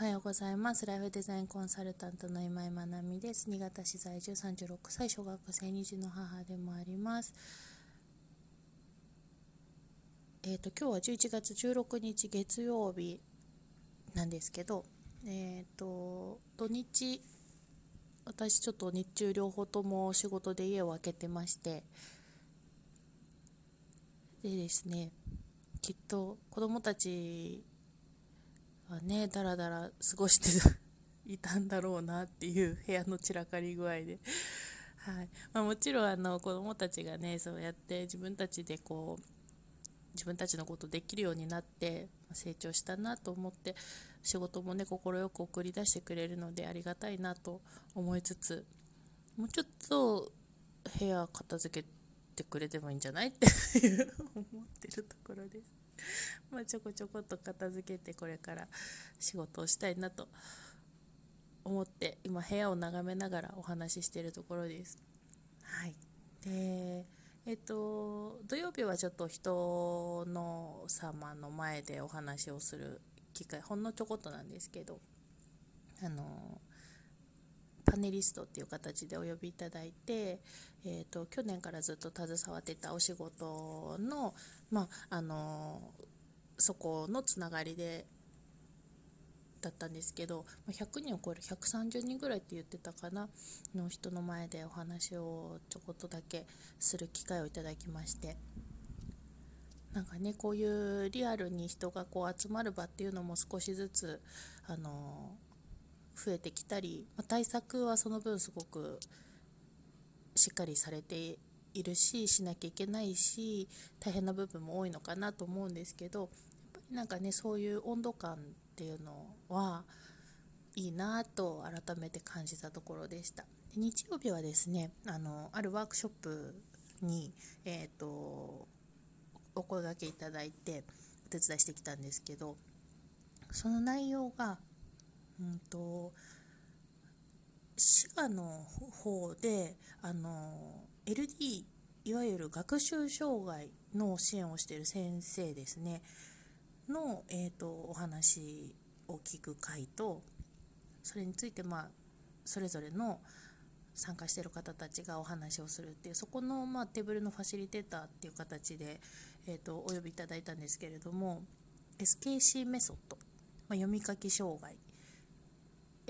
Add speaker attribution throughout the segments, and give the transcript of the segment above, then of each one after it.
Speaker 1: はようございます。ライフデザインコンサルタントの今井まなみです。新潟市在住36歳、小学生2児の母でもあります。えっ、ー、と、今日は11月16日月曜日なんですけど、えっ、ー、と、土日、私ちょっと日中両方とも仕事で家を空けてまして、でですね、きっと子供たちはねだらだら過ごして いたんだろうなっていう部屋の散らかり具合で。はい。まあ、もちろんあの子どもたちがねそうやって自分たちでこう自分たちのことできるようになって成長したなと思って仕事もね快く送り出してくれるのでありがたいなと思いつつもうちょっと部屋片付けてくれてもいいんじゃない？っていう思ってるところです。まあちょこちょこっと片付けてこれから仕事をしたいなと思って今部屋を眺めながらお話ししているところです。はい、でえっと土曜日はちょっと人の様の前でお話をする機会ほんのちょこっとなんですけどあのパネリストっていう形でお呼びいただいて、えーと、去年からずっと携わってたお仕事の,、まあ、あのそこのつながりでだったんですけど100人を超える130人ぐらいって言ってたかなの人の前でお話をちょこっとだけする機会をいただきまして。なんかねこういうリアルに人がこう集まる場っていうのも少しずつあの増えてきたり、まあ、対策はその分すごくしっかりされているししなきゃいけないし大変な部分も多いのかなと思うんですけどやっぱりなんかねそういう温度感っていうのはいいなと改めて感じたところでした。で日曜日はですねあのあるワークショップに、えーとお声がけいただいてお手伝いしてきたんですけどその内容がうんと滋賀の方であの LD いわゆる学習障害の支援をしている先生ですねの、えーと、お話を聞く会とそれについて、まあ、それぞれの参加している方たちがお話をするっていうそこの、まあ、テーブルのファシリテーターっていう形で、えーとお呼びいただいたんですけれども SKC メソッド、まあ、読み書き障害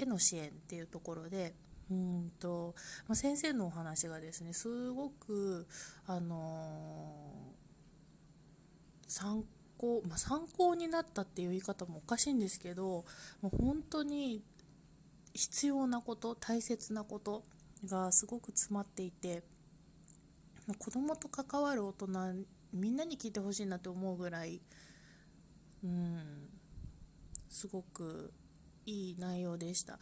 Speaker 1: への支援っていうところでうんと、ま、先生のお話がですねすごく、あのー、参考、まあ、参考になったっていう言い方もおかしいんですけどもう本当に必要なこと大切なことがすごく詰まっていて子供と関わる大人みんなに聞いてほしいなって思うぐらいうんすごくいい内容でした。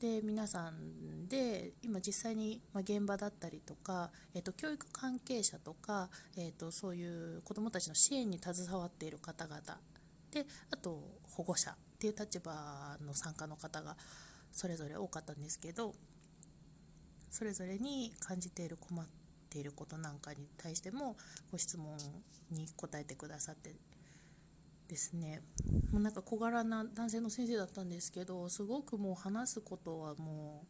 Speaker 1: で皆さんで今実際に、現場だったりとか、えーと、教育関係者とか、えーと、そういう子どもたちの支援に携わっている方々であと保護者っていう立場の参加の方がそれぞれ多かったんですけどそれぞれに感じている困っていることなんかに対してもご質問に答えてくださってですね。もうなんか小柄な男性の先生だったんですけどすごくもう話すことはも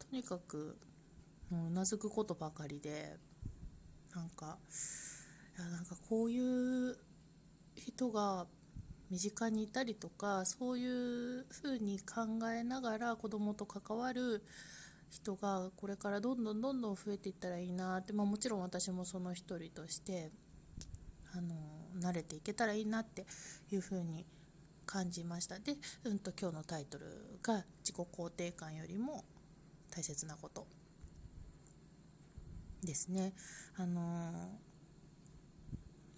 Speaker 1: うとにかくもうなずくことばかりでなんかいやなんかこういう人が身近にいたりとかそういうふうに考えながら子どもと関わる人がこれからどんどんどんどん増えていったらいいなって、まあ、もちろん私もその一人としてあの慣れていけたらいいなっていうふうに感じましたで、うんと、今日のタイトルが「自己肯定感よりも大切なこと」ですね。あの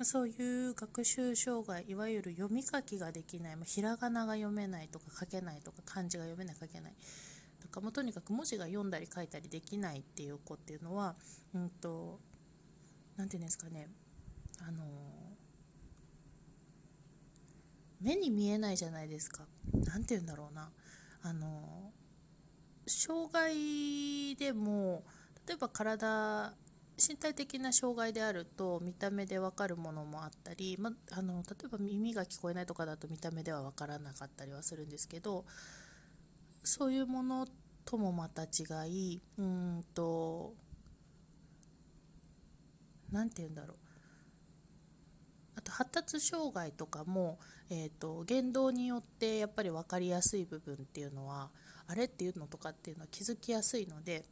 Speaker 1: そういう学習障害いわゆる読み書きができない、まあ、ひらがなが読めないとか書けないとか漢字が読めない書けないとかもとにかく文字が読んだり書いたりできないっていう子っていうのはうんと何て言うんですかねあの目に見えないじゃないですか。何て言うんだろうな。あの障害でも例えば体身体的な障害であると見た目で分かるものもあったり、ま、あの例えば耳が聞こえないとかだと見た目では分からなかったりはするんですけどそういうものともまた違いうんと何て言うんだろう。発達障害とかも、えーと、言動によってやっぱり分かりやすい部分っていうのはあれっていうのとかっていうのは気づきやすいので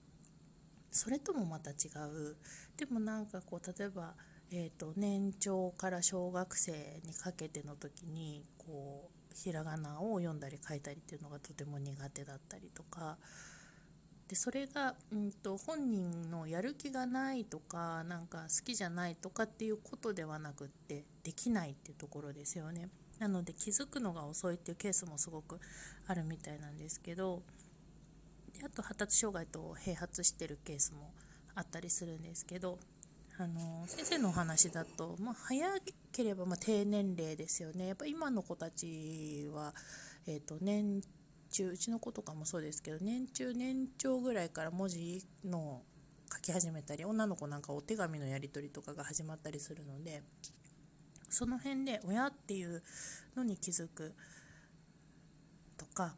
Speaker 1: それともまた違う。でもなんかこう例えば、えーと、年長から小学生にかけての時にこうひらがなを読んだり書いたりっていうのがとても苦手だったりとかでそれが、うんと、本人のやる気がないとかなんか好きじゃないとかっていうことではなくってできないっていうところですよね。なので気づくのが遅いっていうケースもすごくあるみたいなんですけどであと発達障害と併発してるケースもあったりするんですけどあの先生のお話だと、まあ、早ければま低年齢ですよね。やっぱ今の子たちは、えーと年中うちの子とかもそうですけど年中年長ぐらいから文字の書き始めたり女の子なんかお手紙のやり取りとかが始まったりするのでその辺で親っていうのに気づくとか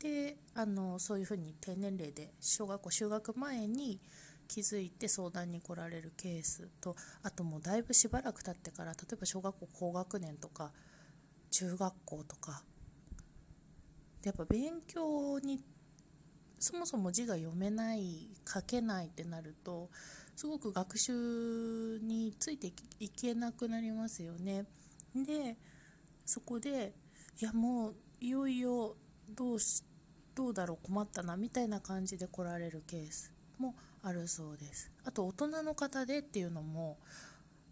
Speaker 1: であのそういうふうに低年齢で小学校就学前に気づいて相談に来られるケースとあともうだいぶしばらく経ってから例えば小学校高学年とか中学校とかやっぱ勉強にそもそも字が読めない書けないってなるとすごく学習についていけなくなりますよね。でそこでいやもういよいよどうしどうだろう困ったなみたいな感じで来られるケースもあるそうです。あと大人の方でっていうのも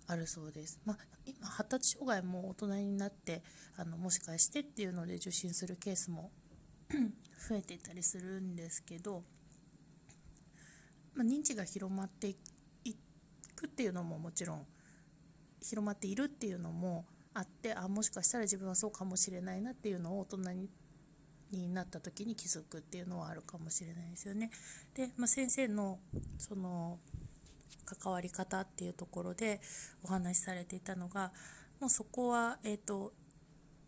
Speaker 1: あるそうです。まあ、今発達障害も大人になってあのもしかしてっていうので受診するケースも 増えていたりするんですけど、まあ、認知が広まっていくっていうのももちろん広まっているっていうのもあってあもしかしたら自分はそうかもしれないなっていうのを大人になった時に気づくっていうのはあるかもしれないですよね。で、まあ、先生のその関わり方っていうところでお話しされていたのがもうそこは、えーと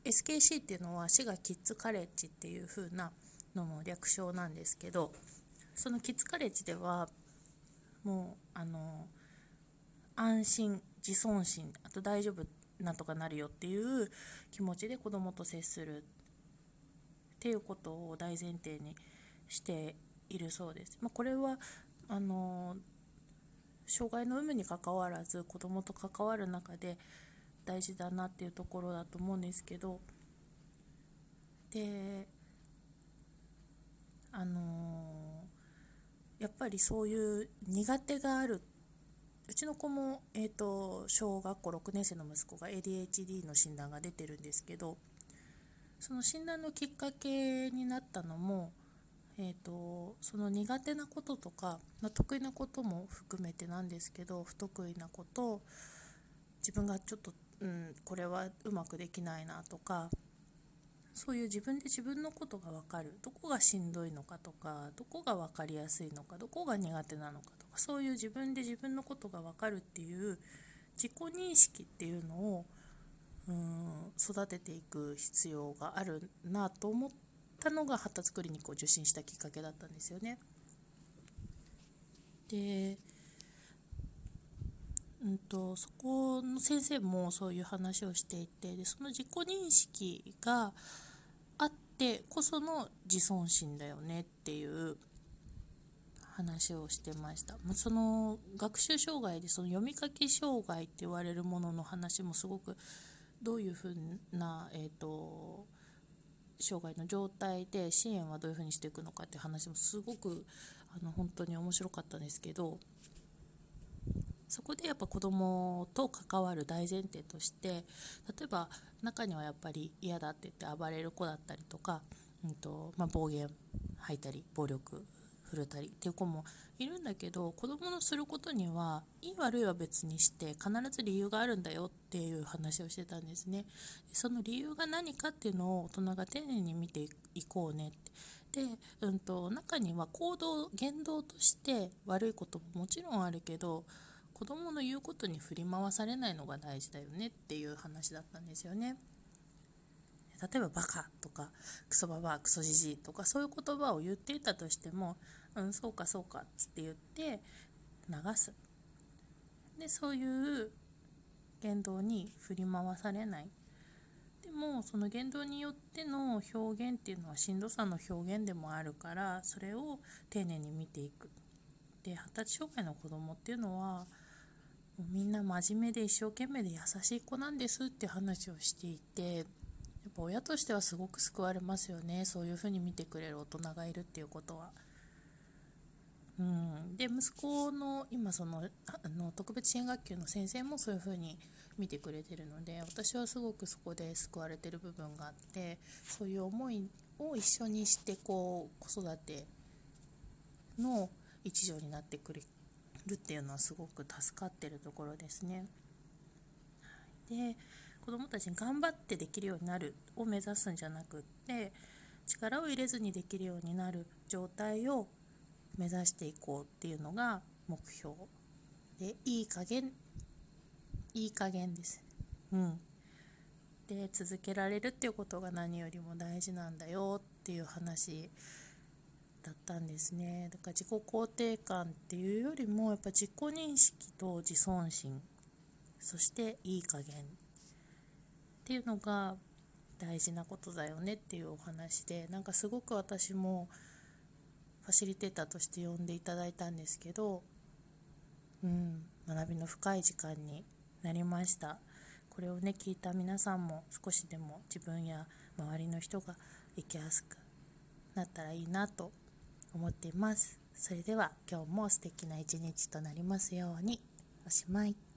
Speaker 1: SKC っていうのは滋賀キッズカレッジっていう風なのの略称なんですけどそのキッズカレッジではもうあの安心自尊心あと大丈夫なんとかなるよっていう気持ちで子供と接するっていうことを大前提にしているそうです。まあ、これはあの障害の有無にかかわらず子供と関わる中で大事だなっていうところだと思うんですけどであのー、やっぱりそういう苦手があるうちの子も、えーと、小学校6年生の息子が ADHD の診断が出てるんですけどその診断のきっかけになったのも、えーとその苦手なこととか、まあ、得意なことも含めてなんですけど不得意なこと自分がちょっとうん、これはうまくできないなとかそういう自分で自分のことが分かるどこがしんどいのかとかどこが分かりやすいのかどこが苦手なのかとかそういう自分で自分のことが分かるっていう自己認識っていうのをうん育てていく必要があるなと思ったのが発達クリニックを受診したきっかけだったんですよね。でうんと、そこの先生もそういう話をしていてでその自己認識があってこその自尊心だよねっていう話をしてました。その学習障害でその読み書き障害って言われるものの話もすごくどういうふうな、えーと、障害の状態で支援はどういうふうにしていくのかって話もすごくあの本当に面白かったんですけどそこでやっぱ子供と関わる大前提として例えば中にはやっぱり嫌だって言って暴れる子だったりとか、うんとまあ、暴言吐いたり暴力振るったりっていう子もいるんだけど子供のすることにはいい悪いは別にして必ず理由があるんだよっていう話をしてたんですね。その理由が何かっていうのを大人が丁寧に見ていこうねって。で、うんと中には行動言動として悪いことももちろんあるけど子供の言うことに振り回されないのが大事だよねっていう話だったんですよね。例えばバカとかクソババアクソジジイとかそういう言葉を言っていたとしてもうんそうかそうかっつって言って流す。でそういう言動に振り回されない。でもその言動によっての表現っていうのはしんどさの表現でもあるからそれを丁寧に見ていく。で発達障害の子供っていうのはもうみんな真面目で一生懸命で優しい子なんですって話をしていてやっぱ親としてはすごく救われますよねそういうふうに見てくれる大人がいるっていうことは。うん、で息子の今そのあの特別支援学級の先生もそういうふうに見てくれてるので私はすごくそこで救われてる部分があってそういう思いを一緒にしてこう子育ての一助になってくれるっていうのはすごく助かってるところですね。で子どもたちに頑張ってできるようになるを目指すんじゃなくって力を入れずにできるようになる状態を目指していこうっていうのが目標。でいい加減。いい加減です。うん。で続けられるっていうことが何よりも大事なんだよっていう話だったんですね。だから自己肯定感っていうよりもやっぱ自己認識と自尊心そしていい加減っていうのが大事なことだよねっていうお話でなんかすごく私もファシリテーターとして呼んでいただいたんですけど、うん、学びの深い時間になりました。これをね聞いた皆さんも少しでも自分や周りの人が生きやすくなったらいいなと思っています。それでは今日も素敵な一日となりますように。おしまい。